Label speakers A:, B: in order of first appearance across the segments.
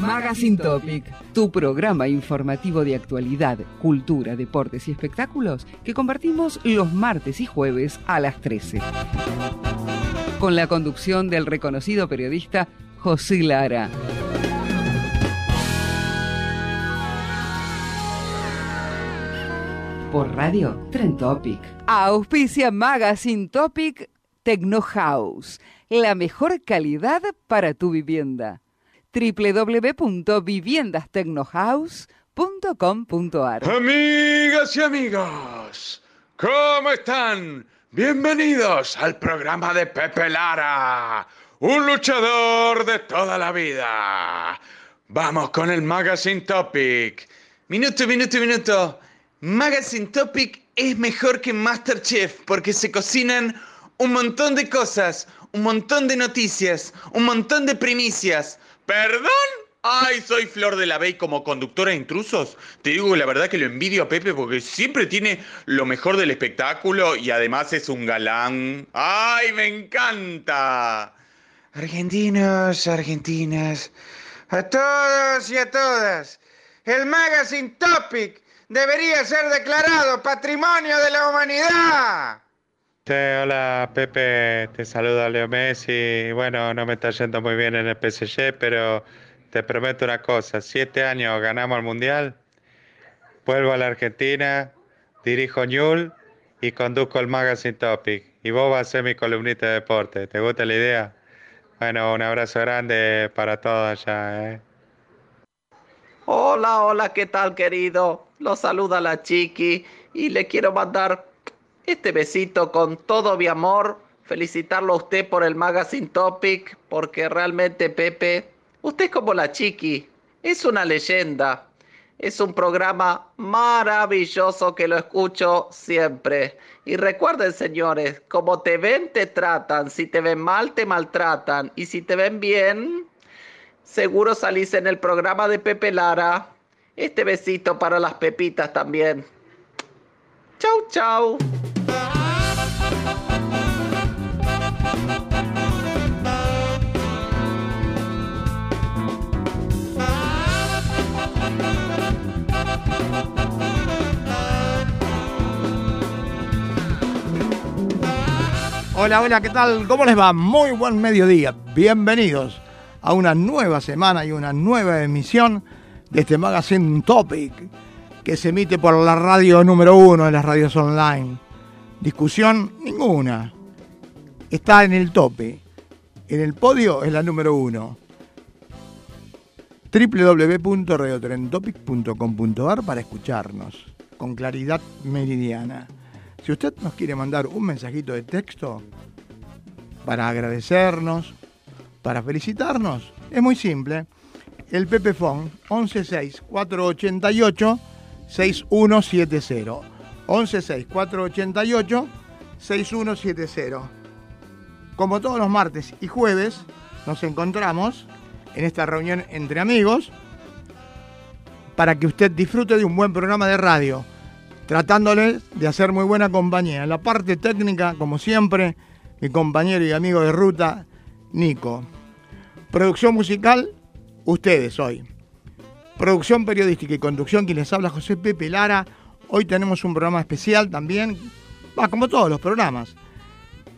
A: Magazine Topic, tu programa informativo de actualidad, cultura, deportes y espectáculos que compartimos los martes y jueves a las 13. Con la conducción del reconocido periodista José Lara. Por radio, Tren Topic. Auspicia Magazine Topic Tecno House, la mejor calidad para tu vivienda www.viviendastecnohouse.com.ar
B: Amigas y amigos, ¿cómo están? Bienvenidos al programa de Pepe Lara, un luchador de toda la vida. Vamos con el Magazine Topic. Minuto, minuto, minuto. Magazine Topic es mejor que Masterchef porque se cocinan un montón de cosas, un montón de noticias, un montón de primicias. ¿Perdón? Ay, soy Flor de la Bey como conductora de intrusos. Te digo la verdad que lo envidio a Pepe porque siempre tiene lo mejor del espectáculo y además es un galán. ¡Ay, me encanta! Argentinos, argentinas, a todos y a todas, el Magazine Topic debería ser declarado Patrimonio de la Humanidad.
C: Hola Pepe, te saluda Leo Messi. Bueno, no me está yendo muy bien en el PSG, pero te prometo una cosa, siete años ganamos el Mundial, vuelvo a la Argentina, dirijo Ñul y conduzco el Magazine Topic. Y vos vas a ser mi columnista de deporte. ¿Te gusta la idea? Bueno, un abrazo grande para todos allá. ¿eh?
D: Hola, hola, ¿qué tal querido? Lo saluda la chiqui y le quiero mandar este besito con todo mi amor. Felicitarlo a usted por el Magazine Topic, porque realmente Pepe, usted es como la chiqui, es una leyenda. Es un programa maravilloso que lo escucho siempre. Y recuerden, señores, como te ven, te tratan. Si te ven mal, te maltratan. Y si te ven bien, seguro salís en el programa de Pepe Lara. Este besito para las pepitas también. Chau, chau.
E: Hola, hola, ¿qué tal? ¿Cómo les va? Muy buen mediodía. Bienvenidos a una nueva semana y una nueva emisión de este Magazine Topic que se emite por la radio número uno de las radios online. Discusión ninguna. Está en el tope. En el podio es la número uno. www.radiotrentopic.com.ar para escucharnos con claridad meridiana. Si usted nos quiere mandar un mensajito de texto para agradecernos, para felicitarnos, es muy simple. El Pepefon 116 488 6170. 116 488 6170. Como todos los martes y jueves, nos encontramos en esta reunión entre amigos para que usted disfrute de un buen programa de radio tratándole de hacer muy buena compañía. En la parte técnica, como siempre, mi compañero y amigo de ruta, Nico. Producción musical, ustedes hoy. Producción periodística y conducción, quien les habla José Pepe Lara. Hoy tenemos un programa especial también, va, como todos los programas.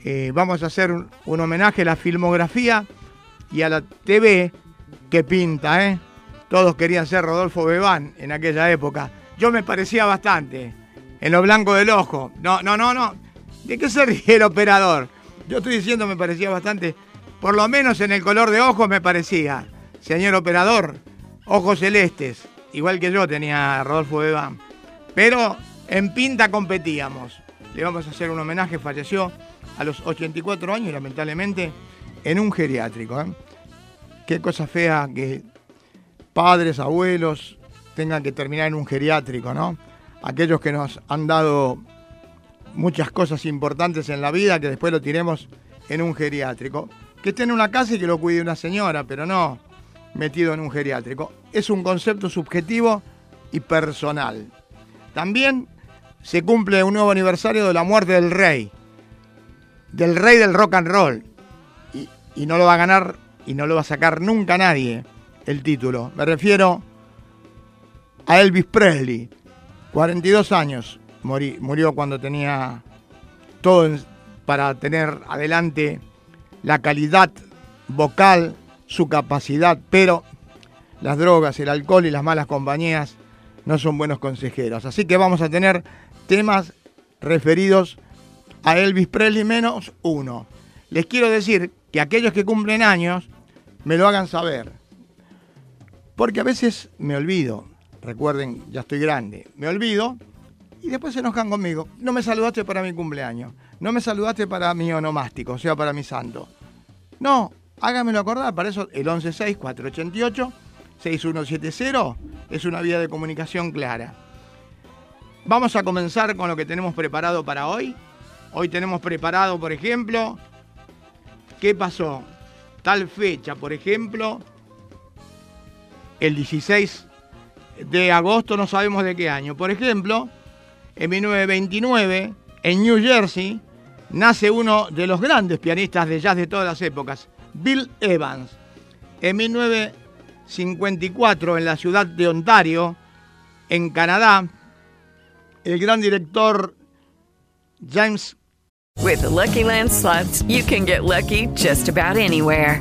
E: Eh, vamos a hacer un, homenaje a la filmografía y a la TV que pinta, ¿eh? Todos querían ser Rodolfo Bebán en aquella época. Yo me parecía bastante en lo blanco del ojo. No, no, no, no. ¿De qué se el operador? Yo estoy diciendo me parecía bastante, por lo menos en el color de ojos me parecía. Señor operador, ojos celestes, igual que yo tenía Rodolfo Bebán. Pero en pinta competíamos. Le vamos a hacer un homenaje, falleció a los 84 años, lamentablemente, en un geriátrico. ¿eh? Qué cosa fea que padres, abuelos tengan que terminar en un geriátrico, ¿no? Aquellos que nos han dado muchas cosas importantes en la vida, que después lo tiremos en un geriátrico. Que esté en una casa y que lo cuide una señora, pero no metido en un geriátrico. Es un concepto subjetivo y personal. También se cumple un nuevo aniversario de la muerte del rey, del rey del rock and roll. Y, y no lo va a ganar y no lo va a sacar nunca nadie el título. Me refiero a Elvis Presley, 42 años, murió cuando tenía todo para tener adelante la calidad vocal, su capacidad, pero las drogas, el alcohol y las malas compañías no son buenos consejeros. Así que vamos a tener temas referidos a Elvis Presley menos uno. Les quiero decir que aquellos que cumplen años me lo hagan saber. Porque a veces me olvido. Recuerden, ya estoy grande. Me olvido y después se enojan conmigo. No me saludaste para mi cumpleaños. No me saludaste para mi onomástico, o sea, para mi santo. No, hágamelo acordar. Para eso el 116-488-6170 es una vía de comunicación clara. Vamos a comenzar con lo que tenemos preparado para hoy. Hoy tenemos preparado, por ejemplo, ¿qué pasó? Tal fecha, por ejemplo, el 16 de agosto, no sabemos de qué año. Por ejemplo, en 1929, en New Jersey, nace uno de los grandes pianistas de jazz de todas las épocas, Bill Evans. En 1954, en la ciudad de Ontario, en Canadá, el gran director James.
F: With Lucky Land slots, you can get lucky just about anywhere.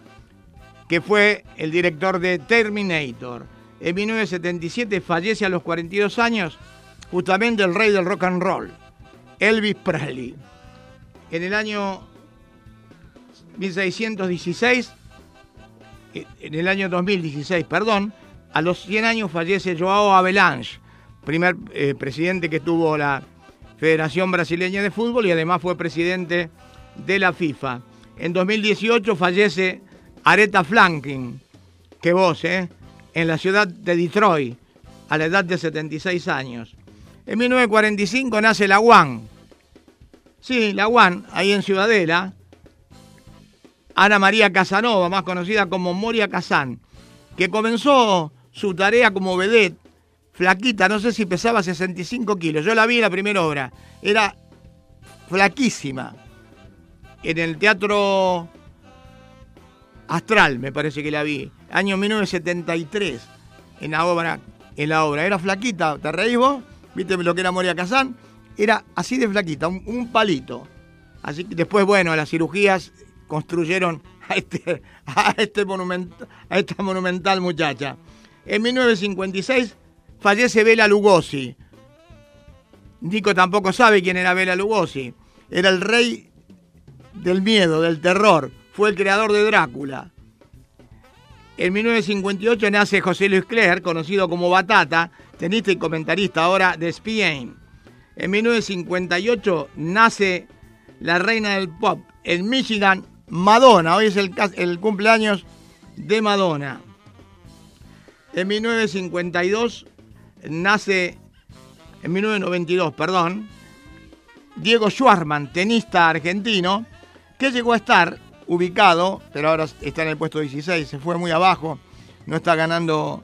E: que fue el director de Terminator. En 1977 fallece a los 42 años justamente el rey del rock and roll, Elvis Presley. En el año 1616, en el año 2016, perdón, a los 100 años fallece Joao Avalanche, primer eh, presidente que tuvo la Federación Brasileña de Fútbol y además fue presidente de la FIFA. En 2018 fallece Aretha Franklin, que vos, ¿eh? en la ciudad de Detroit, a la edad de 76 años. En 1945 nace la UAN. Sí, la UAN, ahí en Ciudadela. Ana María Casanova, más conocida como Moria Kazán, que comenzó su tarea como vedette, flaquita, no sé si pesaba 65 kilos. Yo la vi en la primera obra. Era flaquísima. En el teatro Astral, me parece que la vi. Año 1973, en la obra. En la obra. Era flaquita, ¿te reís vos? ¿Viste lo que era Moria Kazán? Era así de flaquita, un, palito. Así que después, bueno, las cirugías construyeron a, este, este a esta monumental muchacha. En 1956 fallece Bela Lugosi. Nico tampoco sabe quién era Bela Lugosi. Era el rey del miedo, del terror fue el creador de Drácula. En 1958 nace José Luis Cler, conocido como Batata, tenista y comentarista ahora de Spain. En 1958 nace la reina del pop en Michigan, Madonna. Hoy es el, cumpleaños de Madonna. En 1952 nace, en 1992, perdón, Diego Schwartzman, tenista argentino, que llegó a estar ubicado, pero ahora está en el puesto 16, se fue muy abajo, no está ganando,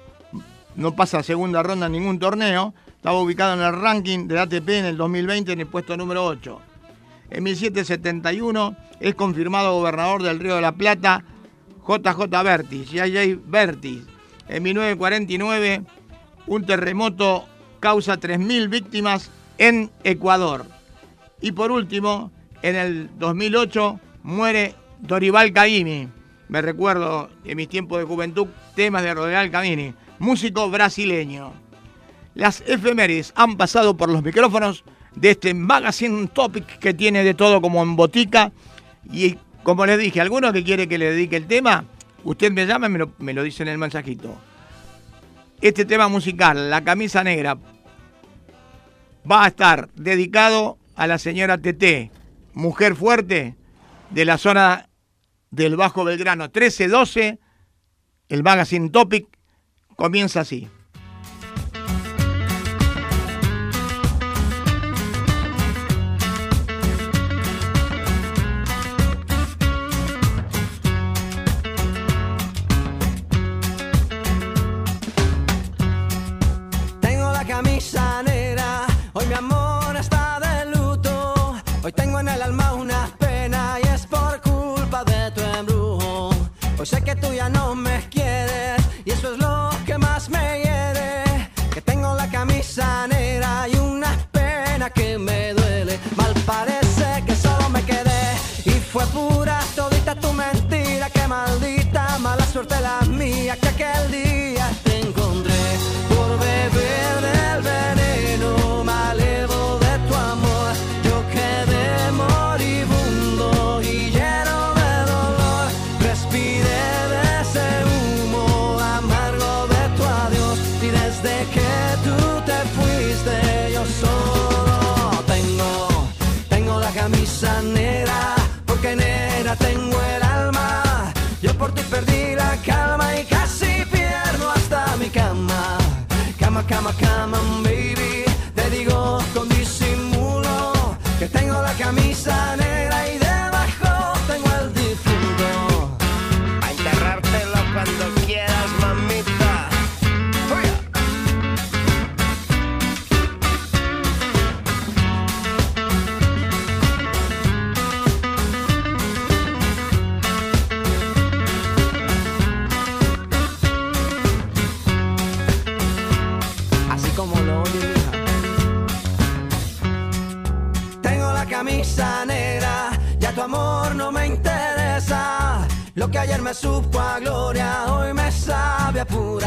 E: no pasa segunda ronda en ningún torneo, estaba ubicado en el ranking del ATP en el 2020 en el puesto número 8. En 1771 es confirmado gobernador del Río de la Plata JJ Bertis, JJ Bertis. En 1949 un terremoto causa 3.000 víctimas en Ecuador. Y por último, en el 2008 muere Dorival Caymmi. Me recuerdo en mis tiempos de juventud temas de Dorival Caymmi, músico brasileño. Las efemérides han pasado por los micrófonos de este Magazine Topic que tiene de todo como en botica. Y como les dije, alguno que quiere que le dedique el tema, usted me llama y me lo, me lo dice en el mensajito. Este tema musical, La Camisa Negra, va a estar dedicado a la señora TT, mujer fuerte de la zona del Bajo Belgrano 1312. El Magazine Topic comienza así.
G: Sé que tú ya no cama, baby. Te digo con disimulo que tengo la camisa negra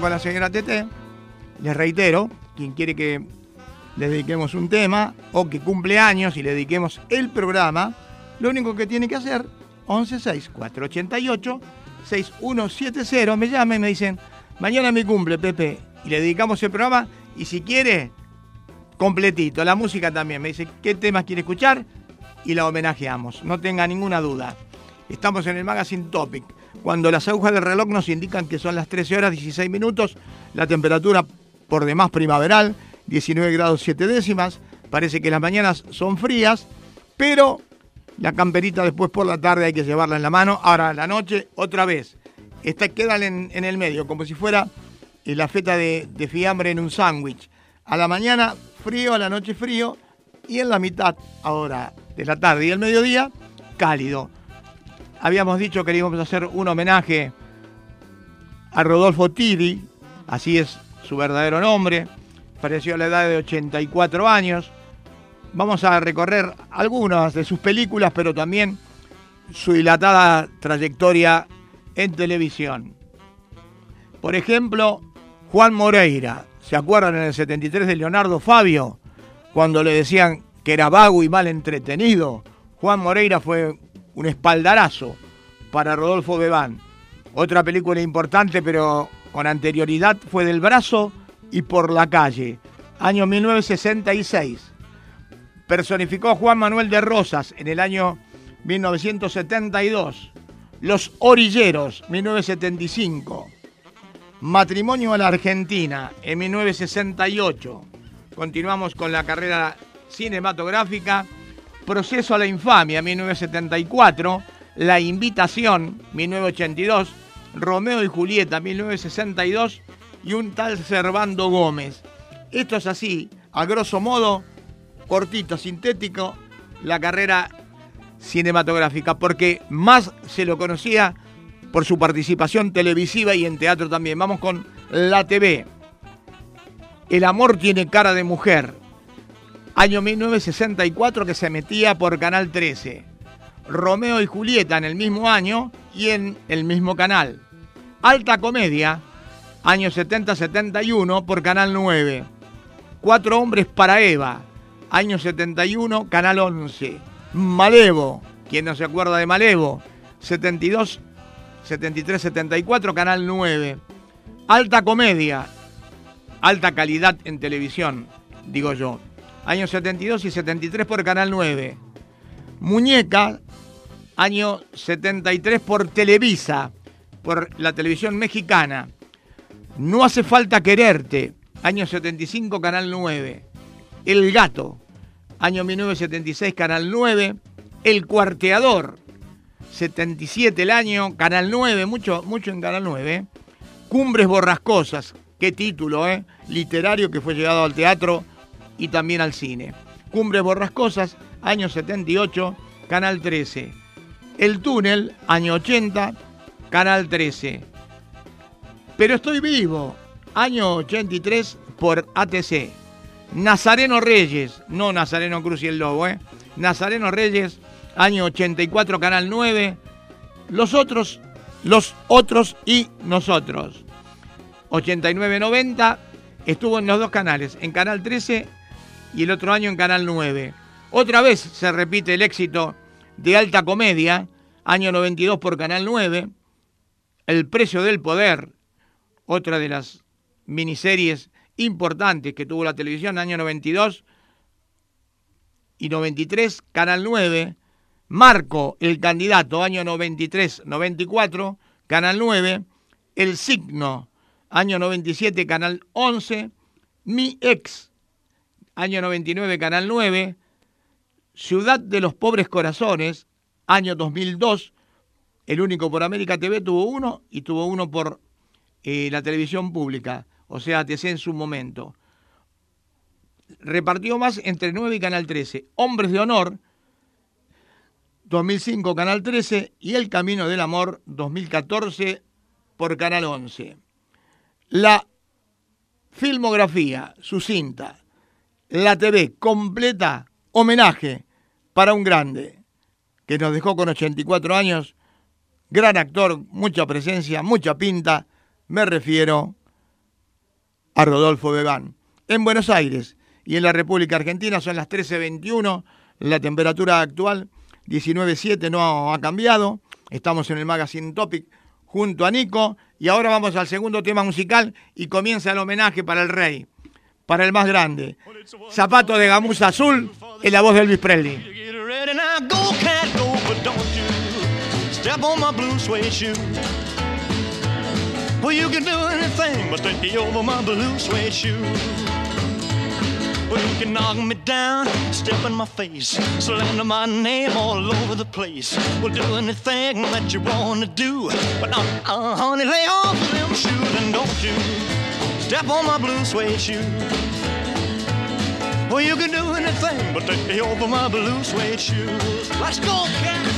G: con la
E: señora TT. Les reitero, quien quiere que le dediquemos un tema o que cumple años y le dediquemos el programa, lo único que tiene que hacer, 116-488-6170, me llaman y me dicen, mañana mi cumple, Pepe, y le dedicamos el programa, y si quiere, completito, la música también, me dice qué temas quiere escuchar y la homenajeamos, no tenga ninguna duda. Estamos en el Magazine Topic. Cuando las agujas del reloj nos indican que son las 13 horas 16 minutos, la temperatura por demás primaveral, 19 grados 7 décimas. Parece que las mañanas son frías, pero la camperita después por la tarde hay que llevarla en la mano. Ahora, la noche, otra vez. Esta queda en, en el medio, como si fuera eh, la feta de, de fiambre en un sándwich. A la mañana frío, a la noche frío, y en la mitad, ahora, de la tarde. Y el mediodía, cálido. Habíamos dicho que íbamos a hacer un homenaje a Rodolfo Tiri, así es su verdadero nombre, falleció a la edad de 84 años. Vamos a recorrer algunas de sus películas, pero también su dilatada trayectoria en televisión. Por ejemplo, Juan Moreira. ¿Se acuerdan en el 73 de Leonardo Fabio? Cuando le decían que era vago y mal entretenido. Juan Moreira fue un espaldarazo para Rodolfo Bebán. Otra película importante, pero con anterioridad, fue Del Brazo y Por la Calle, año 1966. Personificó a Juan Manuel de Rosas en el año 1972. Los Orilleros, 1975. Matrimonio a la Argentina, en 1968. Continuamos con la carrera cinematográfica. Proceso a la infamia, 1974. La invitación, 1982. Romeo y Julieta, 1962. Y un tal Servando Gómez. Esto es así, a grosso modo, cortito, sintético, la carrera cinematográfica, porque más se lo conocía por su participación televisiva y en teatro también. Vamos con la TV. El amor tiene cara de mujer. Año 1964 que se metía por Canal 13. Romeo y Julieta en el mismo año y en el mismo canal. Alta Comedia, año 70-71 por Canal 9. Cuatro hombres para Eva, año 71, Canal 11. Malevo, quien no se acuerda de Malevo, 72 73-74, Canal 9. Alta comedia, alta calidad en televisión, digo yo. Años 72 y 73 por Canal 9. Muñeca, año 73 por Televisa, por la televisión mexicana. No hace falta quererte, año 75, Canal 9. El gato, año 1976, Canal 9. El cuarteador, 77 el año, Canal 9, mucho, mucho en Canal 9. Cumbres Borrascosas, qué título, ¿eh? Literario que fue llevado al teatro y también al cine. Cumbres Borrascosas, año 78, Canal 13. El Túnel, año 80, Canal 13. Pero estoy vivo, año 83 por ATC. Nazareno Reyes, no Nazareno Cruz y el Lobo, ¿eh? Nazareno Reyes, año 84, Canal 9. Los otros, los otros y nosotros. 89-90 estuvo en los dos canales, en Canal 13 y el otro año en Canal 9. Otra vez se repite el éxito de Alta Comedia, año 92 por Canal 9. El precio del poder, otra de las miniseries importantes que tuvo la televisión, año 92 y 93, Canal 9. Marco, el candidato, año 93-94, Canal 9. El signo, año 97, Canal 11. Mi ex, año 99, Canal 9. Ciudad de los Pobres Corazones, año 2002. El único por América TV tuvo uno y tuvo uno por eh, la televisión pública, o sea, ATC en su momento. Repartió más entre 9 y Canal 13. Hombres de Honor, 2005 Canal 13 y El Camino del Amor 2014 por Canal 11. La filmografía, su cinta, la TV completa, homenaje para un grande que nos dejó con 84 años, gran actor, mucha presencia, mucha pinta, me refiero a Rodolfo Bebán. En Buenos Aires y en la República Argentina son las 13.21, la temperatura actual 19.7 no ha cambiado. Estamos en el Magazine Topic junto a Nico. Y ahora vamos al segundo tema musical y comienza el homenaje para el rey, para el más grande. Zapato de gamuza azul en la voz de Elvis Presley.
H: Well, you can do anything but take you over my blue suede shoe. Well, you can knock me down, step in my face, slander my name all over the place. We'll do anything that you want to do. But uh, uh, honey, lay off them shoes and don't you step on my blue suede shoe. Well, you can do anything but take me over my blue suede shoes. Let's go, cat.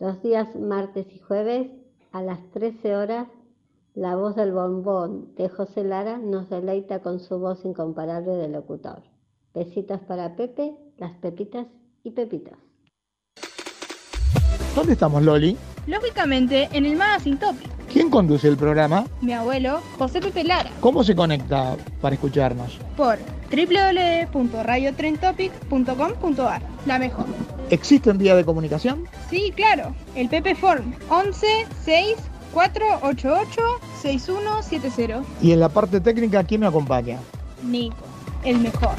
I: Los días martes y jueves a las 13 horas, la voz del bombón de José Lara nos deleita con su voz incomparable de locutor. Besitos para Pepe, las Pepitas y Pepitos.
E: ¿Dónde estamos, Loli?
J: Lógicamente, en el Magazine Topic.
E: ¿Quién conduce el programa?
J: Mi abuelo, José Pepe Lara,
E: ¿Cómo se conecta para escucharnos?
J: por www.radiotrentopic.com.ar. La mejor.
E: ¿Existe un día de comunicación?
J: Sí, claro. El Pepe Form 11 6 488 6170.
E: Y en la parte técnica, ¿quién me acompaña?
J: Nico, el mejor.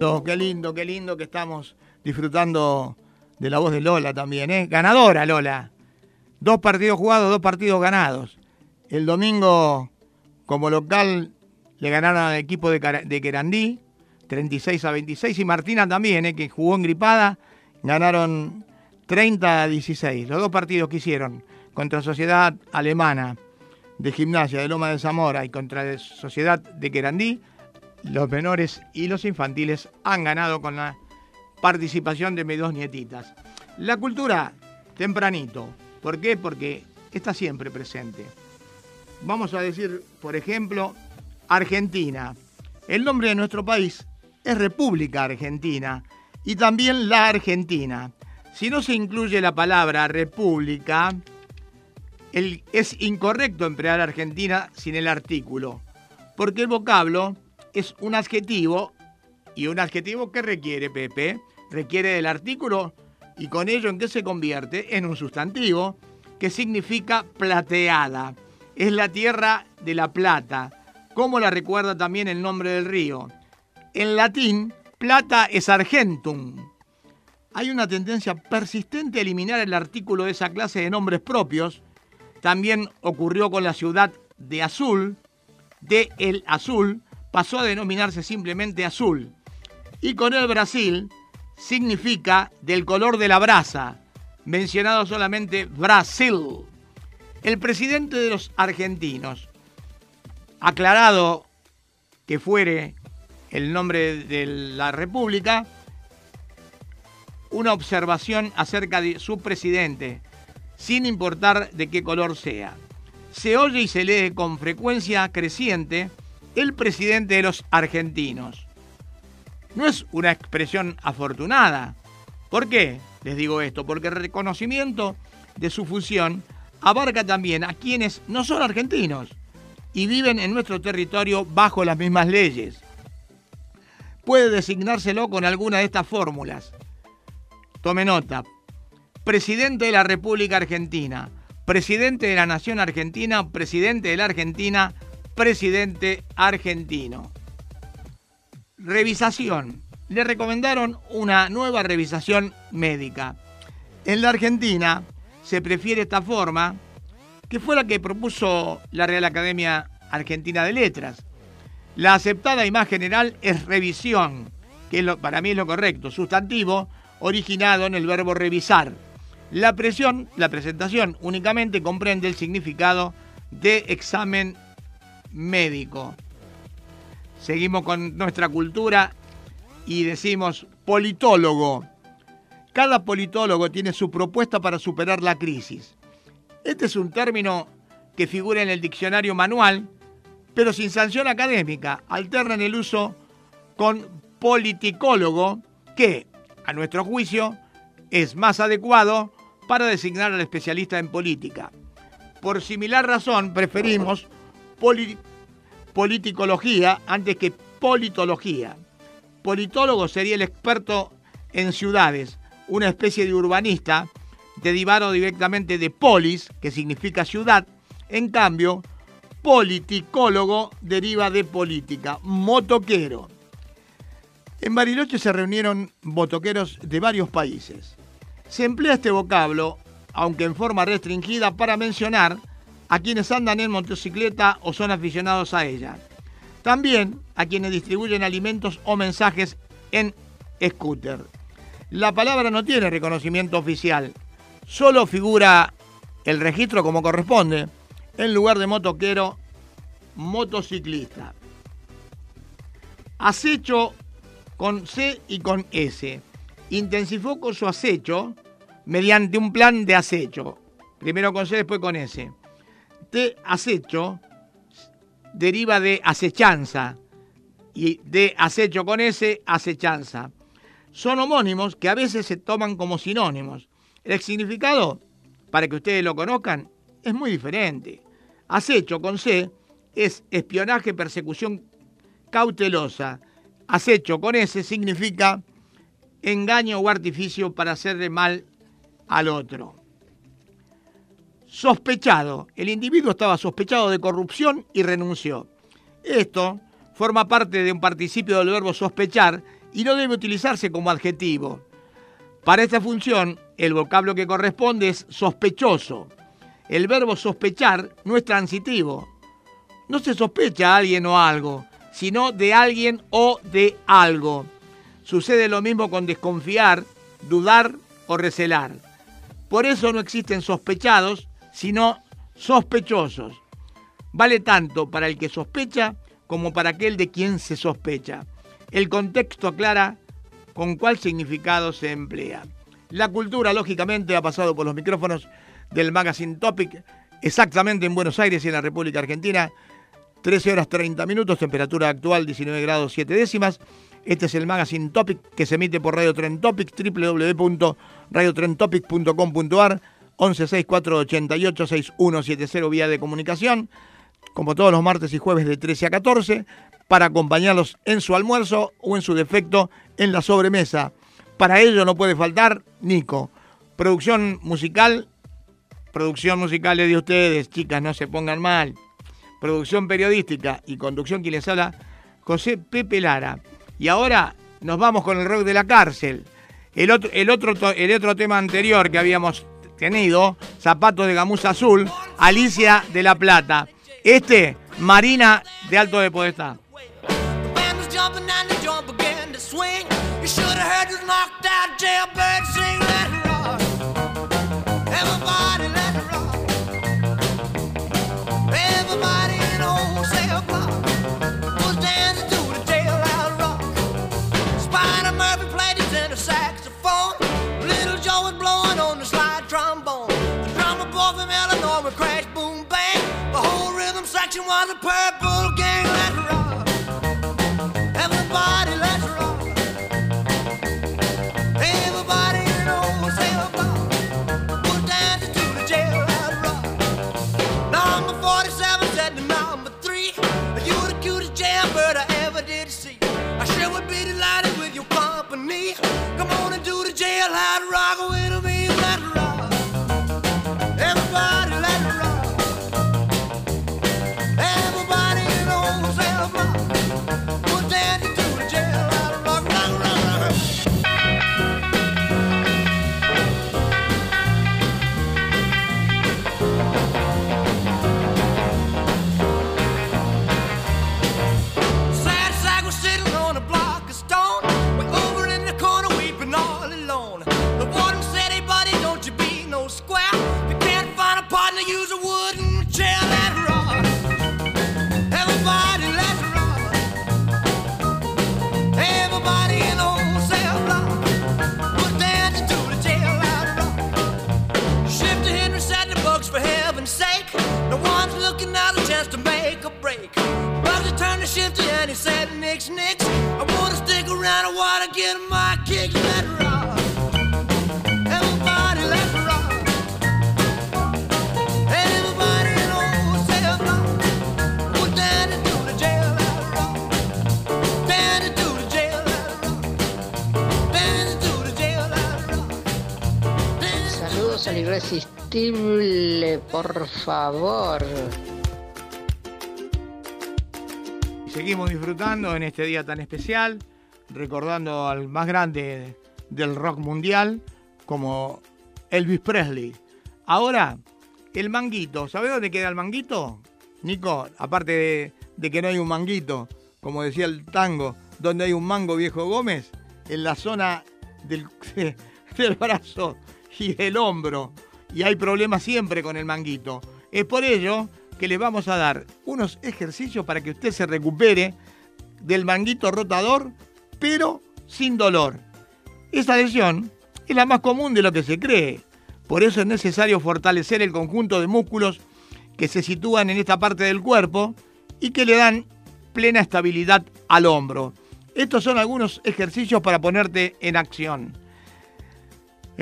E: Oh, qué lindo, qué lindo que estamos disfrutando de la voz de Lola también, ¿eh? Ganadora, Lola. Dos partidos jugados, dos partidos ganados. El domingo, como local, le ganaron al equipo de, de Querandí, 36 a 26. Y Martina también, ¿eh? que jugó en Gripada, ganaron 30 a 16. Los dos partidos que hicieron contra Sociedad Alemana de Gimnasia de Loma de Zamora y contra Sociedad de Querandí, los menores y los infantiles han ganado con la participación de mis dos nietitas. La cultura, tempranito. ¿Por qué? Porque está siempre presente. Vamos a decir, por ejemplo, Argentina. El nombre de nuestro país es República Argentina y también la Argentina. Si no se incluye la palabra república, es incorrecto emplear Argentina sin el artículo, porque el vocablo es un adjetivo y un adjetivo que requiere, Pepe, requiere del artículo y con ello en qué se convierte en un sustantivo que significa plateada. Es la tierra de la plata, como la recuerda también el nombre del río. En latín, plata es argentum. Hay una tendencia persistente a eliminar el artículo de esa clase de nombres propios. También ocurrió con la ciudad de Azul, de El Azul, pasó a denominarse simplemente Azul. Y con el Brasil significa del color de la brasa, mencionado solamente Brasil. El presidente de los argentinos, aclarado que fuere el nombre de la República, una observación acerca de su presidente, sin importar de qué color sea. Se oye y se lee con frecuencia creciente el presidente de los argentinos. No es una expresión afortunada. ¿Por qué les digo esto? Porque el reconocimiento de su función abarca también a quienes no son argentinos y viven en nuestro territorio bajo las mismas leyes. Puede designárselo con alguna de estas fórmulas. Tome nota. Presidente de la República Argentina, presidente de la Nación Argentina, presidente de la Argentina, presidente argentino. Revisación. Le recomendaron una nueva revisación médica. En la Argentina se prefiere esta forma, que fue la que propuso la Real Academia Argentina de Letras. La aceptada y más general es revisión, que para mí es lo correcto, sustantivo originado en el verbo revisar. La presión, la presentación únicamente comprende el significado de examen médico. Seguimos con nuestra cultura y decimos politólogo. Cada politólogo tiene su propuesta para superar la crisis. Este es un término que figura en el diccionario manual, pero sin sanción académica. Alternan el uso con politicólogo, que, a nuestro juicio, es más adecuado para designar al especialista en política. Por similar razón, preferimos politicología antes que politología. Politólogo sería el experto en ciudades, una especie de urbanista derivado directamente de polis, que significa ciudad. En cambio, politicólogo deriva de política, motoquero. En Bariloche se reunieron motoqueros de varios países. Se emplea este vocablo, aunque en forma restringida, para mencionar a quienes andan en motocicleta o son aficionados a ella. También a quienes distribuyen alimentos o mensajes en scooter. La palabra no tiene reconocimiento oficial, solo figura el registro como corresponde, en lugar de motoquero, motociclista. Acecho con C y con S. Intensificó su acecho mediante un plan de acecho. Primero con C, después con S de acecho deriva de acechanza y de acecho con S, acechanza. Son homónimos que a veces se toman como sinónimos. El significado, para que ustedes lo conozcan, es muy diferente. Acecho con C es espionaje, persecución cautelosa. Acecho con S significa engaño o artificio para hacerle mal al otro sospechado. El individuo estaba sospechado de corrupción y renunció. Esto forma parte de un participio del verbo sospechar y no debe utilizarse como adjetivo. Para esta función, el vocablo que corresponde es sospechoso. El verbo sospechar no es transitivo. No se sospecha a alguien o algo, sino de alguien o de algo. Sucede lo mismo con desconfiar, dudar o recelar. Por eso no existen sospechados, sino sospechosos. Vale tanto para el que sospecha como para aquel de quien se sospecha. El contexto aclara con cuál significado se emplea. La cultura, lógicamente, ha pasado por los micrófonos del Magazine Topic, exactamente en Buenos Aires y en la República Argentina. 13 horas 30 minutos, temperatura actual 19 grados 7 décimas. Este es el Magazine Topic que se emite por Radio Tren Topic, www.radiotrentopic.com.ar 1164886170 vía de comunicación, como todos los martes y jueves de 13 a 14, para acompañarlos en su almuerzo o en su defecto en la sobremesa. Para ello no puede faltar Nico. Producción musical, producción musical es de ustedes, chicas, no se pongan mal. Producción periodística y conducción quien les habla, José Pepe Lara. Y ahora nos vamos con el rock de la cárcel. El otro, el otro, el otro tema anterior que habíamos tenido, Zapatos de Gamuza Azul, Alicia de la Plata. Este, Marina de Alto de Podestá.
G: marching while the
H: purple gang.
K: Favor.
E: Seguimos disfrutando en este día tan especial, recordando al más grande del rock mundial como Elvis Presley. Ahora, el manguito. ¿Sabe dónde queda el manguito? Nico, aparte de, de que no hay un manguito, como decía el tango, donde hay un mango viejo Gómez, en la zona del, del brazo y del hombro. Y hay problemas siempre con el manguito. Es por ello que le vamos a dar unos ejercicios para que usted se recupere del manguito rotador, pero sin dolor. Esta lesión es la más común de lo que se cree. Por eso es necesario fortalecer el conjunto de músculos que se sitúan en esta parte del cuerpo y que le dan plena estabilidad al hombro. Estos son algunos ejercicios para ponerte en acción.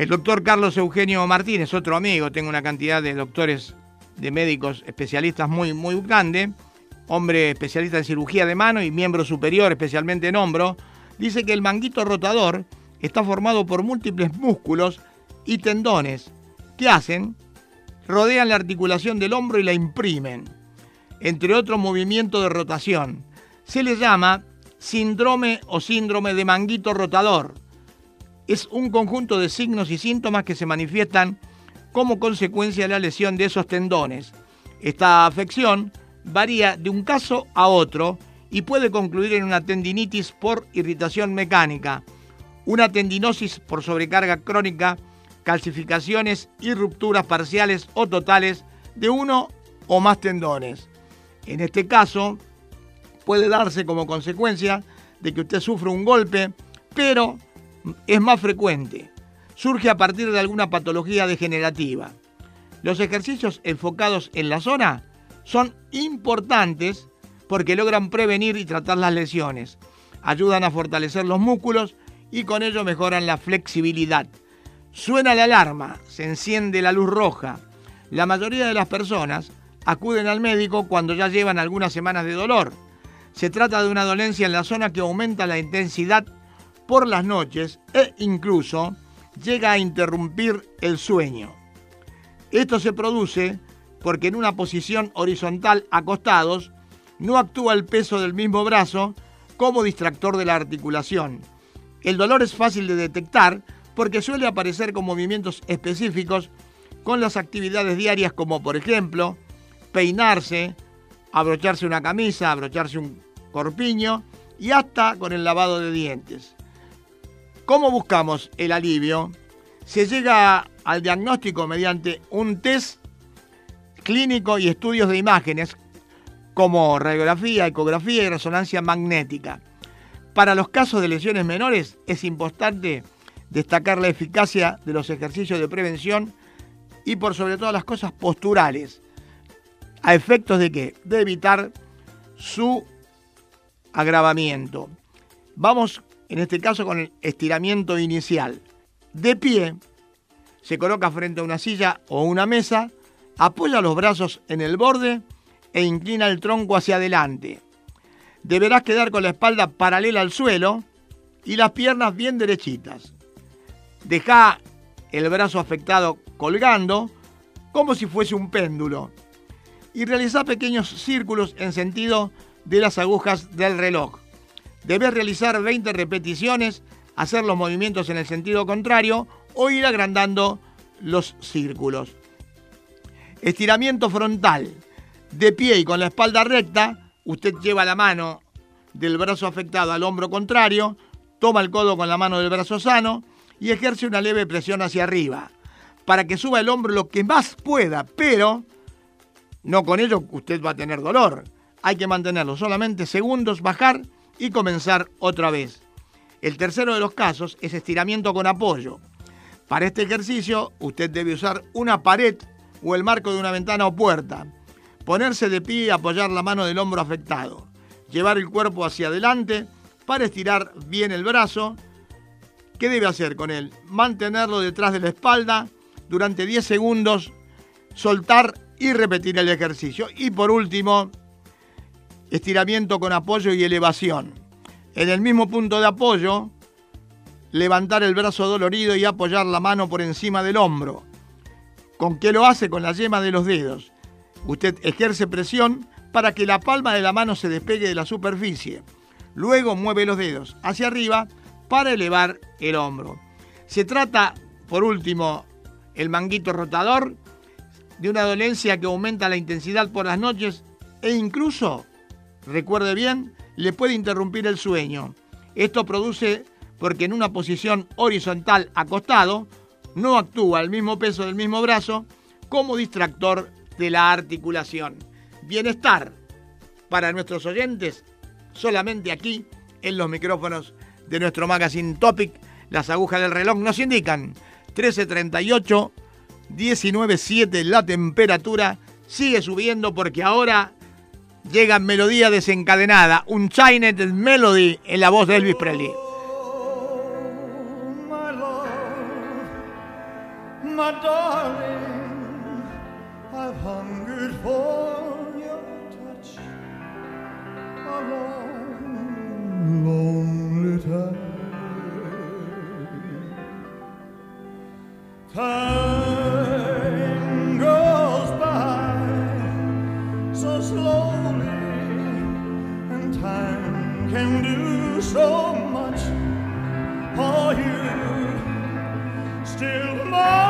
E: El doctor Carlos Eugenio Martínez, otro amigo, tengo una cantidad de doctores, de médicos especialistas muy, muy grande, hombre especialista en cirugía de mano y miembro superior, especialmente en hombro, dice que el manguito rotador está formado por múltiples músculos y tendones que hacen, rodean la articulación del hombro y la imprimen, entre otros movimientos de rotación. Se le llama síndrome o síndrome de manguito rotador. Es un conjunto de signos y síntomas que se manifiestan como consecuencia de la lesión de esos tendones. Esta afección varía de un caso a otro y puede concluir en una tendinitis por irritación mecánica, una tendinosis por sobrecarga crónica, calcificaciones y rupturas parciales o totales de uno o más tendones. En este caso, puede darse como consecuencia de que usted sufre un golpe, pero es más frecuente. Surge a partir de alguna patología degenerativa. Los ejercicios enfocados en la zona son importantes porque logran prevenir y tratar las lesiones, ayudan a fortalecer los músculos y con ello mejoran la flexibilidad. Suena la alarma, se enciende la luz roja. La mayoría de las personas acuden al médico cuando ya llevan algunas semanas de dolor. Se trata de una dolencia en la zona que aumenta la intensidad por las noches e incluso llega a interrumpir el sueño. Esto se produce porque en una posición horizontal acostados no actúa el peso del mismo brazo como distractor de la articulación. El dolor es fácil de detectar porque suele aparecer con movimientos específicos con las actividades diarias como por ejemplo peinarse, abrocharse una camisa, abrocharse un corpiño y hasta con el lavado de dientes. ¿Cómo buscamos el alivio? Se llega al diagnóstico mediante un test clínico y estudios de imágenes como radiografía, ecografía y resonancia magnética. Para los casos de lesiones menores es importante destacar la eficacia de los ejercicios de prevención y por sobre todas las cosas posturales. ¿A efectos de qué? De evitar su agravamiento. Vamos en este caso con el estiramiento inicial. De pie, se coloca frente a una silla o una mesa, apoya los brazos en el borde e inclina el tronco hacia adelante. Deberás quedar con la espalda paralela al suelo y las piernas bien derechitas. Deja el brazo afectado colgando como si fuese un péndulo y realiza pequeños círculos en sentido de las agujas del reloj. Debes realizar 20 repeticiones, hacer los movimientos en el sentido contrario o ir agrandando los círculos. Estiramiento frontal. De pie y con la espalda recta, usted lleva la mano del brazo afectado al hombro contrario, toma el codo con la mano del brazo sano y ejerce una leve presión hacia arriba para que suba el hombro lo que más pueda, pero no con ello usted va a tener dolor. Hay que mantenerlo solamente segundos, bajar y comenzar otra vez. El tercero de los casos es estiramiento con apoyo. Para este ejercicio usted debe usar una pared o el marco de una ventana o puerta. Ponerse de pie y apoyar la mano del hombro afectado. Llevar el cuerpo hacia adelante para estirar bien el brazo. ¿Qué debe hacer con él? Mantenerlo detrás de la espalda durante 10 segundos, soltar y repetir el ejercicio. Y por último, estiramiento con apoyo y elevación. En el mismo punto de apoyo, levantar el brazo dolorido y apoyar la mano por encima del hombro. ¿Con qué lo hace? Con la yema de los dedos. Usted ejerce presión para que la palma de la mano se despegue de la superficie. Luego mueve los dedos hacia arriba para elevar el hombro. Se trata, por último, el manguito rotador, de una dolencia que aumenta la intensidad por las noches e incluso, recuerde bien, le puede interrumpir el sueño. Esto produce porque en una posición horizontal acostado no actúa el mismo peso del mismo brazo como distractor de la articulación. Bienestar para nuestros oyentes solamente aquí en los micrófonos de nuestro magazine Topic. Las agujas del reloj nos indican 1338, 19.7 la temperatura. Sigue subiendo porque ahora llega Melodía Desencadenada, un Chinese Melody en la voz de Elvis Presley.
L: Can do so much for you. Still mine,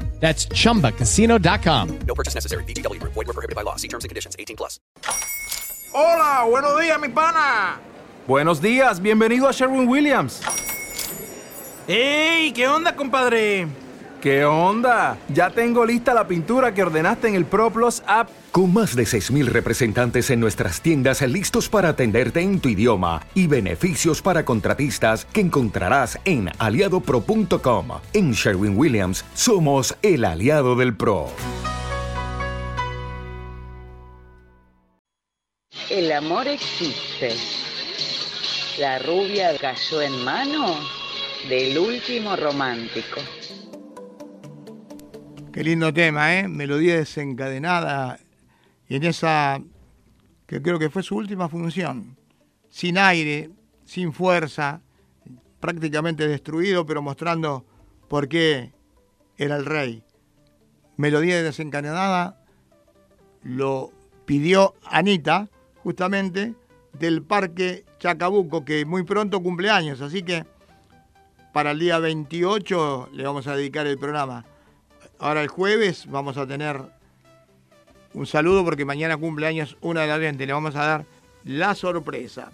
M: That's chumbacasino.com.
N: No purchase necessary. BGW. Void were prohibited by law. See terms and conditions. 18 plus.
O: Hola, buenos días, mi pana. Buenos días, bienvenido a Sherwin Williams. ¡Ey! ¿Qué onda, compadre? ¿Qué onda? Ya tengo lista la pintura que ordenaste en el ProPlus app.
P: Con más de 6.000 representantes en nuestras tiendas listos para atenderte en tu idioma y beneficios para contratistas que encontrarás en aliadopro.com. En Sherwin Williams somos el aliado del PRO.
Q: El amor existe. La rubia cayó en mano del último romántico.
E: Qué lindo tema, ¿eh? Melodía desencadenada. Y en esa, que creo que fue su última función. Sin aire, sin fuerza, prácticamente destruido, pero mostrando por qué era el rey. Melodía desencadenada lo pidió Anita, justamente, del Parque Chacabuco, que muy pronto cumple años. Así que para el día 28 le vamos a dedicar el programa. Ahora el jueves vamos a tener un saludo porque mañana cumple años una de las gente. Le vamos a dar la sorpresa.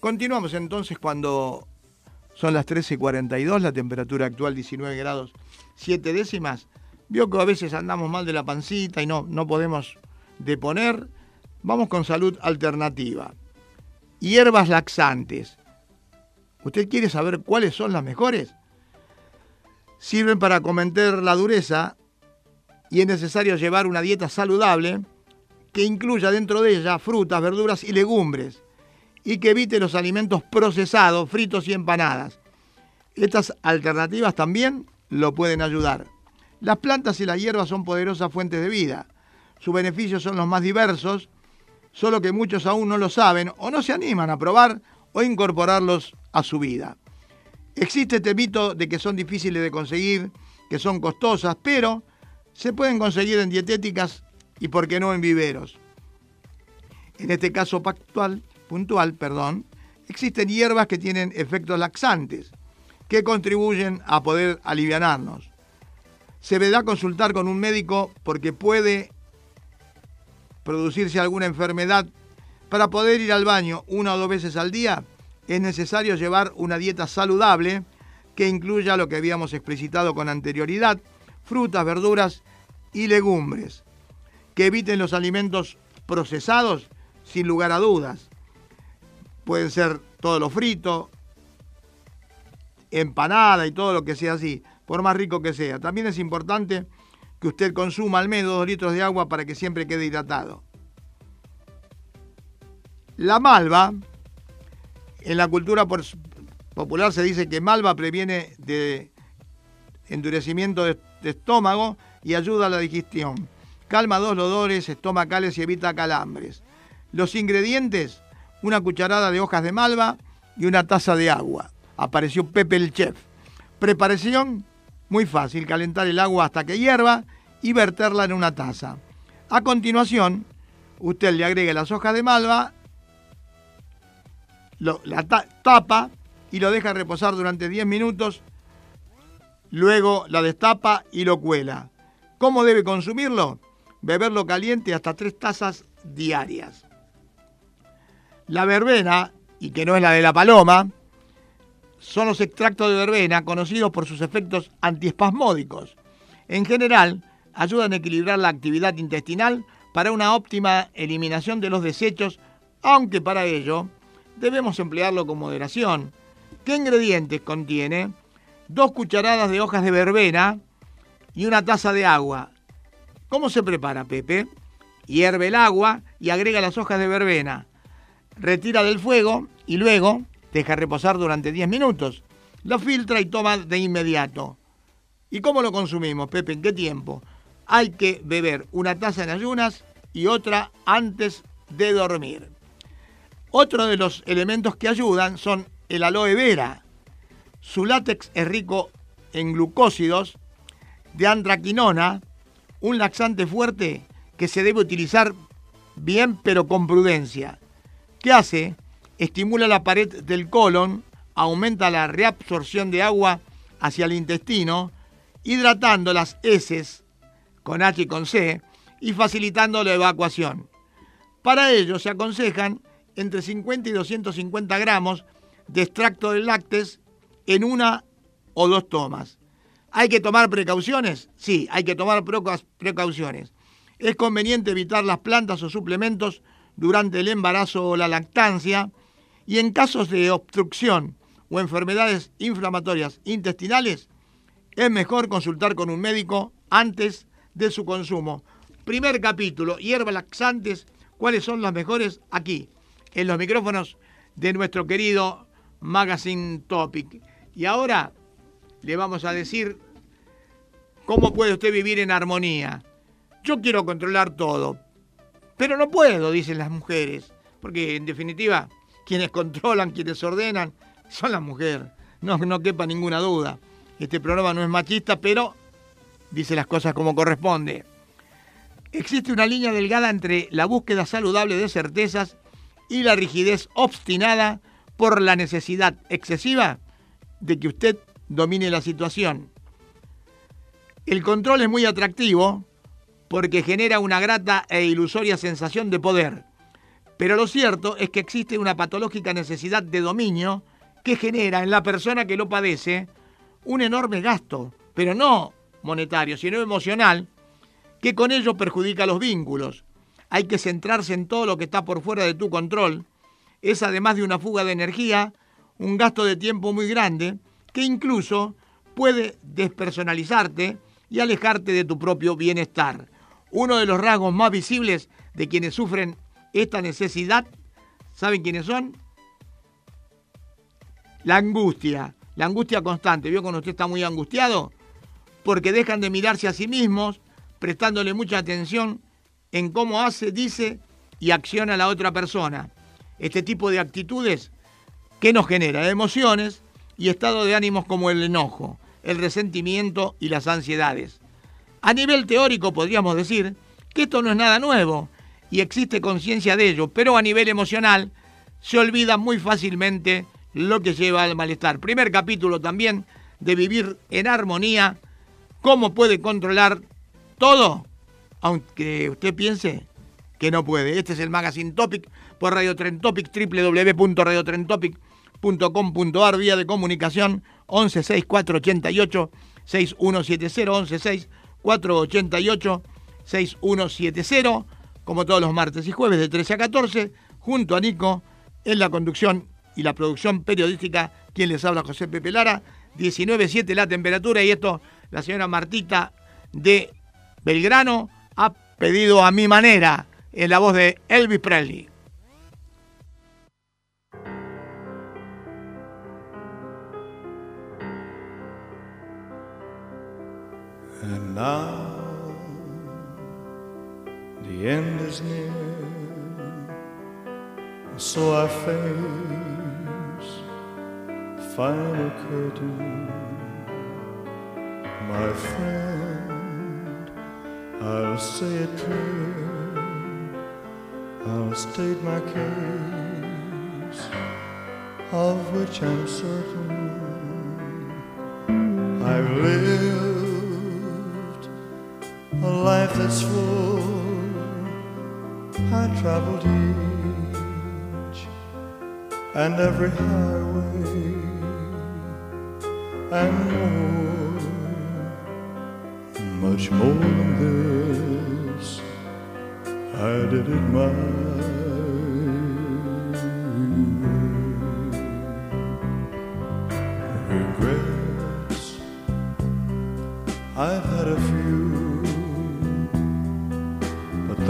E: Continuamos entonces cuando son las 13.42, la temperatura actual 19 grados 7 décimas. Vio que a veces andamos mal de la pancita y no, no podemos deponer. Vamos con salud alternativa. Hierbas laxantes. ¿Usted quiere saber cuáles son las mejores? Sirven para comentar la dureza y es necesario llevar una dieta saludable que incluya dentro de ella frutas, verduras y legumbres y que evite los alimentos procesados, fritos y empanadas. Estas alternativas también lo pueden ayudar. Las plantas y las hierbas son poderosas fuentes de vida. Sus beneficios son los más diversos, solo que muchos aún no lo saben o no se animan a probar o incorporarlos a su vida. Existe este mito de que son difíciles de conseguir, que son costosas, pero se pueden conseguir en dietéticas y, por qué no, en viveros. En este caso puntual, puntual perdón, existen hierbas que tienen efectos laxantes, que contribuyen a poder alivianarnos. Se deberá consultar con un médico porque puede producirse alguna enfermedad. Para poder ir al baño una o dos veces al día, es necesario llevar una dieta saludable que incluya lo que habíamos explicitado con anterioridad, frutas, verduras y legumbres, que eviten los alimentos procesados sin lugar a dudas. Pueden ser todo lo frito, empanada y todo lo que sea así, por más rico que sea. También es importante que usted consuma al menos dos litros de agua para que siempre quede hidratado. La malva, en la cultura popular se dice que malva previene de endurecimiento de, estómago y ayuda a la digestión. Calma dos dolores estomacales y evita calambres. Los ingredientes, una cucharada de hojas de malva y una taza de agua. Apareció Pepe el chef. Preparación, muy fácil, calentar el agua hasta que hierva y verterla en una taza. A continuación, usted le agrega las hojas de malva la tapa y lo deja reposar durante 10 minutos, luego la destapa y lo cuela. ¿Cómo debe consumirlo? Beberlo caliente hasta 3 tazas diarias. La verbena, y que no es la de la paloma, son los extractos de verbena conocidos por sus efectos antiespasmódicos. En general, ayudan a equilibrar la actividad intestinal para una óptima eliminación de los desechos, aunque para ello debemos emplearlo con moderación. ¿Qué ingredientes contiene? Dos cucharadas de hojas de verbena y una taza de agua. ¿Cómo se prepara, Pepe? Hierve el agua y agrega las hojas de verbena. Retira del fuego y luego deja reposar durante 10 minutos. Lo filtra y toma de inmediato. ¿Y cómo lo consumimos, Pepe? ¿En qué tiempo? Hay que beber una taza en ayunas y otra antes de dormir. Otro de los elementos que ayudan son el aloe vera. Su látex es rico en glucósidos de antraquinona, un laxante fuerte que se debe utilizar bien pero con prudencia. ¿Qué hace? Estimula la pared del colon, aumenta la reabsorción de agua hacia el intestino, hidratando las heces con H y con C y facilitando la evacuación. Para ello se aconsejan entre 50 y 250 gramos de extracto de lácteos en una o dos tomas. ¿Hay que tomar precauciones? Sí, hay que tomar precauciones. Es conveniente evitar las plantas o suplementos durante el embarazo o la lactancia y en casos de obstrucción o enfermedades inflamatorias intestinales, es mejor consultar con un médico antes de su consumo. Primer capítulo, hierbas laxantes, ¿cuáles son las mejores? Aquí, en los micrófonos de nuestro querido Magazine Topic. Y ahora le vamos a decir cómo puede usted vivir en armonía. Yo quiero controlar todo, pero no puedo, dicen las mujeres, porque en definitiva quienes controlan, quienes ordenan, son las mujeres. No, no quepa ninguna duda. Este programa no es machista, pero dice las cosas como corresponde. Existe una línea delgada entre la búsqueda saludable de certezas y la rigidez obstinada por la necesidad excesiva de que usted domine la situación. El control es muy atractivo porque genera una grata e ilusoria sensación de poder. Pero lo cierto es que existe una patológica necesidad de dominio que genera en la persona que lo padece un enorme gasto, pero no monetario, sino emocional, que con ello perjudica los vínculos. Hay que centrarse en todo lo que está por fuera de tu control. Es además de una fuga de energía, un gasto de tiempo muy grande, que incluso puede despersonalizarte y alejarte de tu propio bienestar. Uno de los rasgos más visibles de quienes sufren esta necesidad, ¿saben quiénes son? La angustia, la angustia constante. ¿Vio cuando usted está muy angustiado? Porque dejan de mirarse a sí mismos, prestándole mucha atención en cómo hace, dice y acciona la otra persona. Este tipo de actitudes, ¿qué nos genera? Emociones y estado de ánimos como el enojo, el resentimiento y las ansiedades. A nivel teórico podríamos decir que esto no es nada nuevo y existe conciencia de ello, pero a nivel emocional se olvida muy fácilmente lo que lleva al malestar. Primer capítulo también de vivir en armonía, cómo puede controlar todo, aunque usted piense que no puede. Este es el Magazine Topic por Radio Tren Topic, www.radiotrentopic.com.ar, vía de comunicación 116488 6170 488 6170 como todos los martes y jueves de 13 a 14, junto a Nico en la conducción y la producción periodística, quien les habla José Pepe Lara, 19.7 la temperatura y esto la señora Martita de Belgrano ha pedido a mi manera en la voz de Elvis Presley.
L: Now the end is near, so I face final curtain, my friend. I'll say it clear, I'll state my case, of which I'm certain. I've lived a life that's full. I traveled each and every highway and more, much more than this. I did it my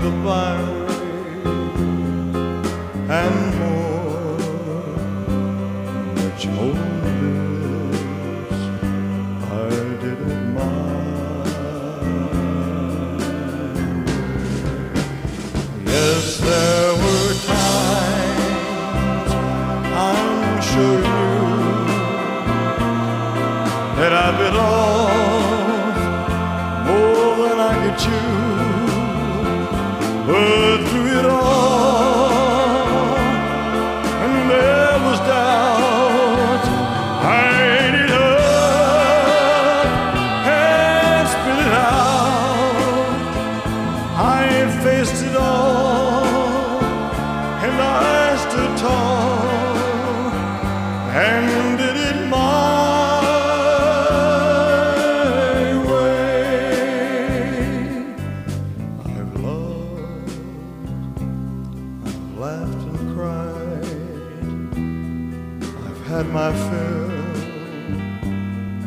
L: along the byway and more,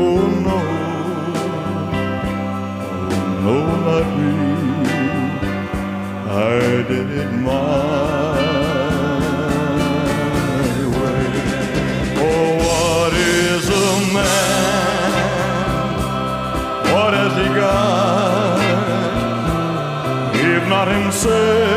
L: Oh no, oh no, not me. I did it my way. Oh, what is a man? What has he got? If not himself,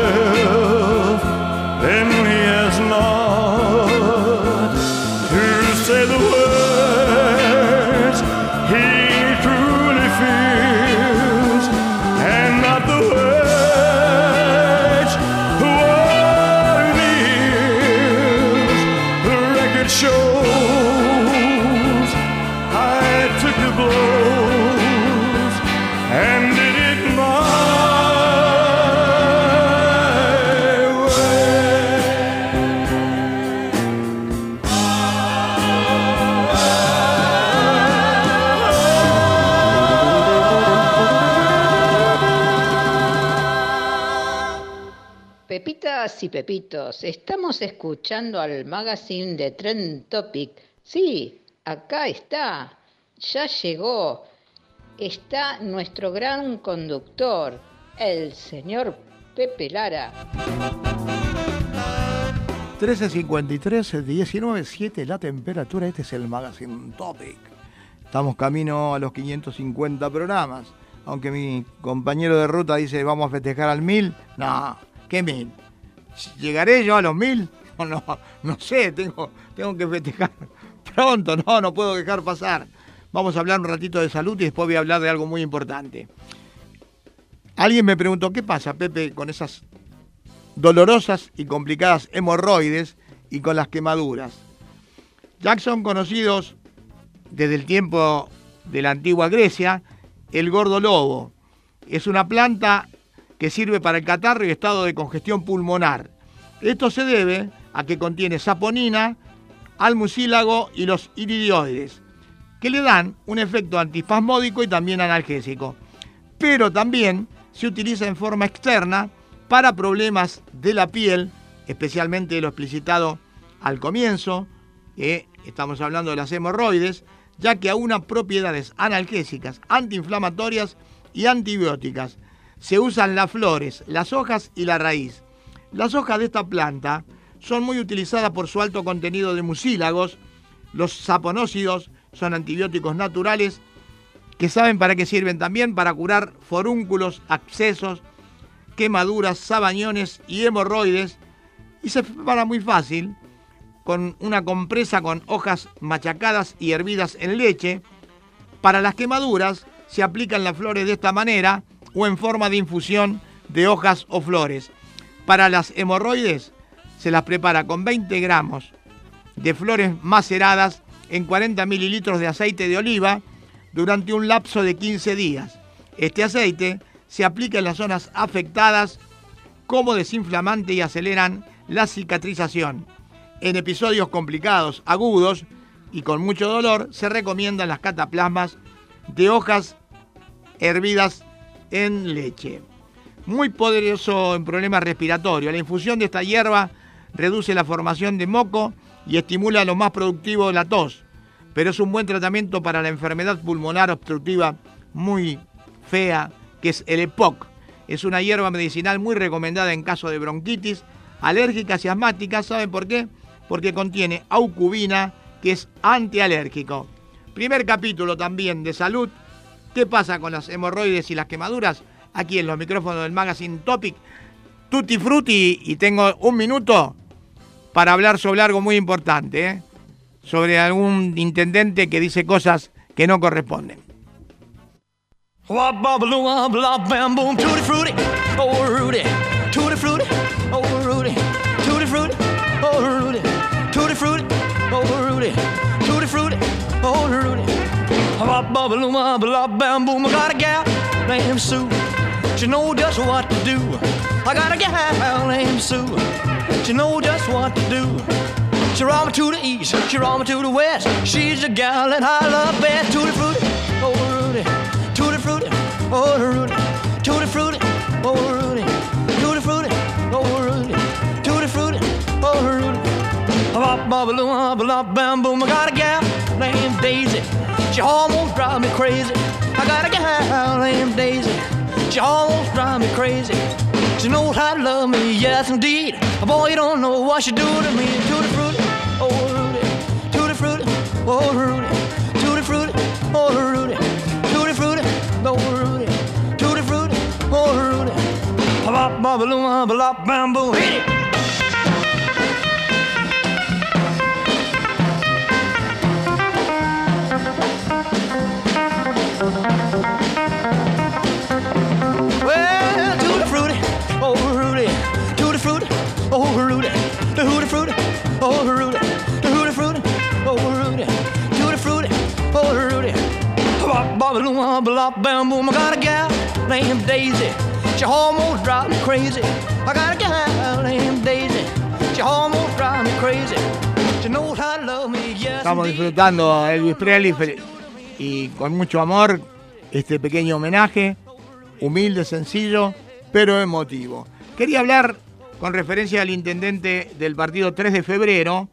K: y pepitos, estamos escuchando al magazine de Trend Topic. Sí, acá está, ya llegó. Está nuestro gran conductor, el señor Pepe Lara.
E: 13.53, 19.7 la temperatura. Este es el Magazine Topic. Estamos camino a los 550 programas. Aunque mi compañero de ruta dice vamos a festejar al 1000. No, ¿qué 1000? ¿Llegaré yo a los 1000? No, no, sé, tengo, tengo que festejar pronto. No, no puedo dejar pasar. Vamos a hablar un ratito de salud y después voy a hablar de algo muy importante. Alguien me preguntó, ¿qué pasa, Pepe, con esas dolorosas y complicadas hemorroides y con las quemaduras? Ya son conocidos desde el tiempo de la antigua Grecia, el gordo lobo. Es una planta que sirve para el catarro y estado de congestión pulmonar. Esto se debe a que contiene saponina, almucílago y los iridioides, que le dan un efecto antispasmódico y también analgésico. Pero también se utiliza en forma externa para problemas de la piel, especialmente lo explicitado al comienzo, que estamos hablando de las hemorroides, ya que aúna propiedades analgésicas, antiinflamatorias y antibióticas. Se usan las flores, las hojas y la raíz. Las hojas de esta planta son muy utilizadas por su alto contenido de mucílagos. Los saponócidos son antibióticos naturales que saben para qué sirven también para curar forúnculos, abscesos, quemaduras, sabañones y hemorroides. Y se prepara muy fácil con una compresa con hojas machacadas y hervidas en leche. Para las quemaduras se aplican las flores de esta manera o en forma de infusión de hojas o flores. Para las hemorroides se las prepara con 20 gramos de flores maceradas en 40 mililitros de aceite de oliva durante un lapso de 15 días. Este aceite se aplica en las zonas afectadas como desinflamante y aceleran la cicatrización. En episodios complicados, agudos y con mucho dolor, se recomiendan las cataplasmas de hojas hervidas en leche. Muy poderoso en problemas respiratorios. La infusión de esta hierba reduce la formación de moco y estimula lo más productivo de la tos, pero es un buen tratamiento para la enfermedad pulmonar obstructiva muy fea, que es el EPOC. Es una hierba medicinal muy recomendada en caso de bronquitis, alérgicas y asmáticas. ¿Saben por qué? Porque contiene aucubina, que es antialérgico. Primer capítulo también de salud. ¿Qué pasa con las hemorroides y las quemaduras? Aquí en los micrófonos del Magazine Topic. Tutti frutti y tengo un minuto para hablar sobre algo muy importante, ¿eh? sobre algún intendente que dice cosas que no corresponden.
H: Wop bop baloo wop bop bam boom I got a gal named Sue. She know just what to do. I got a gal named Sue. She know just what to do. She roll me to the east she roll me to the west. She's the gal that I love best tutti frutti oh Rudy. Tutti frutti, oh Rudy, tutti frutti, oh Rudy, tutti frutti, oh Rudy, tutti frutti, oh Rudy. Bop bop bop bop bam boom. I got a gal named Daisy. She almost drive me crazy. I got a gal named Daisy. She almost drive me crazy. She knows how to love me, yes indeed. Boy, you don't know what she do to me. Tutti frutti, oh Rudy, tutti frutti, oh Rudy, tutti frutti, oh Rudy. Tutti frutti, oh Rudy. Tutti frutti, oh Rudy. Bop, bop, balloon, bam, boom, hit it.
E: Estamos disfrutando a Elvis Presley y con mucho amor este pequeño homenaje, humilde, sencillo, pero emotivo. Quería hablar con referencia al intendente del partido 3 de febrero,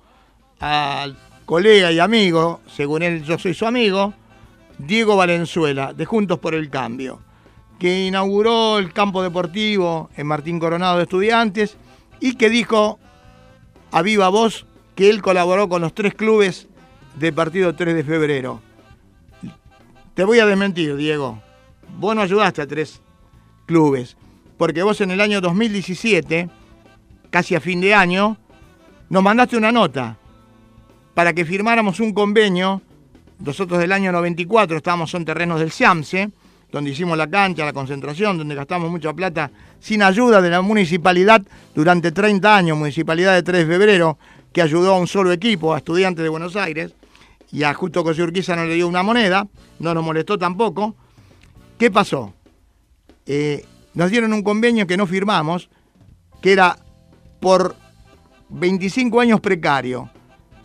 E: al colega y amigo, según él yo soy su amigo, Diego Valenzuela, de Juntos por el Cambio, que inauguró el campo deportivo en Martín Coronado de Estudiantes y que dijo a viva voz que él colaboró con los tres clubes del partido 3 de febrero. Te voy a desmentir, Diego. Vos no ayudaste a tres clubes, porque vos en el año 2017, casi a fin de año, nos mandaste una nota para que firmáramos un convenio. Nosotros del año 94 estábamos en terrenos del SIAMSE, donde hicimos la cancha, la concentración, donde gastamos mucha plata sin ayuda de la municipalidad durante 30 años, municipalidad de 3 de febrero, que ayudó a un solo equipo, a estudiantes de Buenos Aires, y a Justo José Urquiza no le dio una moneda, no nos molestó tampoco. ¿Qué pasó? Eh, nos dieron un convenio que no firmamos, que era por 25 años precario.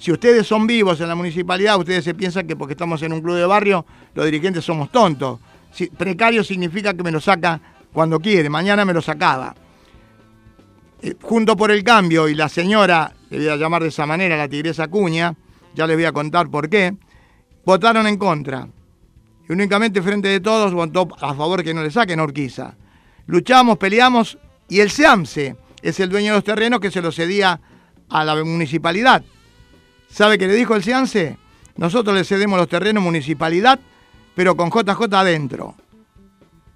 E: Si ustedes son vivos en la municipalidad, ustedes se piensan que porque estamos en un club de barrio, los dirigentes somos tontos. Precario significa que me lo saca cuando quiere, mañana me lo sacaba. Eh, junto por el cambio y la señora, le voy a llamar de esa manera, la tigresa Cuña, ya les voy a contar por qué, votaron en contra. Y únicamente frente de todos votó a favor que no le saquen a Urquiza. Luchamos, peleamos y el SEAMSE es el dueño de los terrenos que se los cedía a la municipalidad. ¿Sabe qué le dijo el SEAMSE? Nosotros le cedemos los terrenos municipalidad, pero con JJ adentro.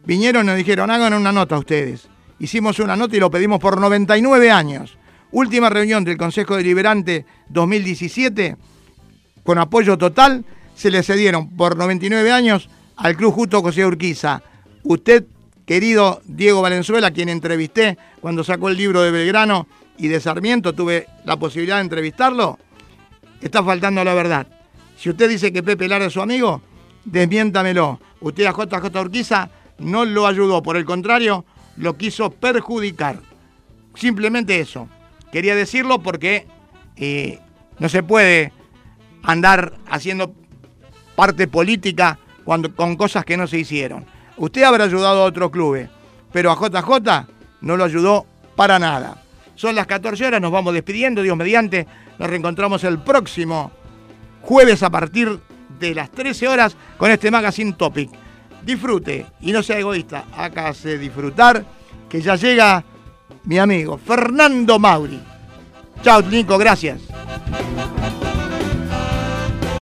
E: Vinieron y nos dijeron, hagan una nota ustedes. Hicimos una nota y lo pedimos por 99 años. Última reunión del Consejo Deliberante 2017, con apoyo total, se le cedieron por 99 años al Club Justo José Urquiza. Usted querido Diego Valenzuela, quien entrevisté cuando sacó el libro de Belgrano y de Sarmiento, tuve la posibilidad de entrevistarlo, está faltando a la verdad. Si usted dice que Pepe Lara es su amigo, desmiéntamelo. Usted a JJ Urquiza no lo ayudó, por el contrario, lo quiso perjudicar. Simplemente eso. Quería decirlo porque eh, no se puede andar haciendo parte política cuando, con cosas que no se hicieron. Usted habrá ayudado a otros clubes, pero a JJ no lo ayudó para nada. Son las 14 horas, nos vamos despidiendo, Dios mediante. Nos reencontramos el próximo jueves a partir de las 13 horas con este Magazine Topic. Disfrute y no sea egoísta, hágase disfrutar que ya llega mi amigo Fernando Mauri. Chao, Nico, gracias.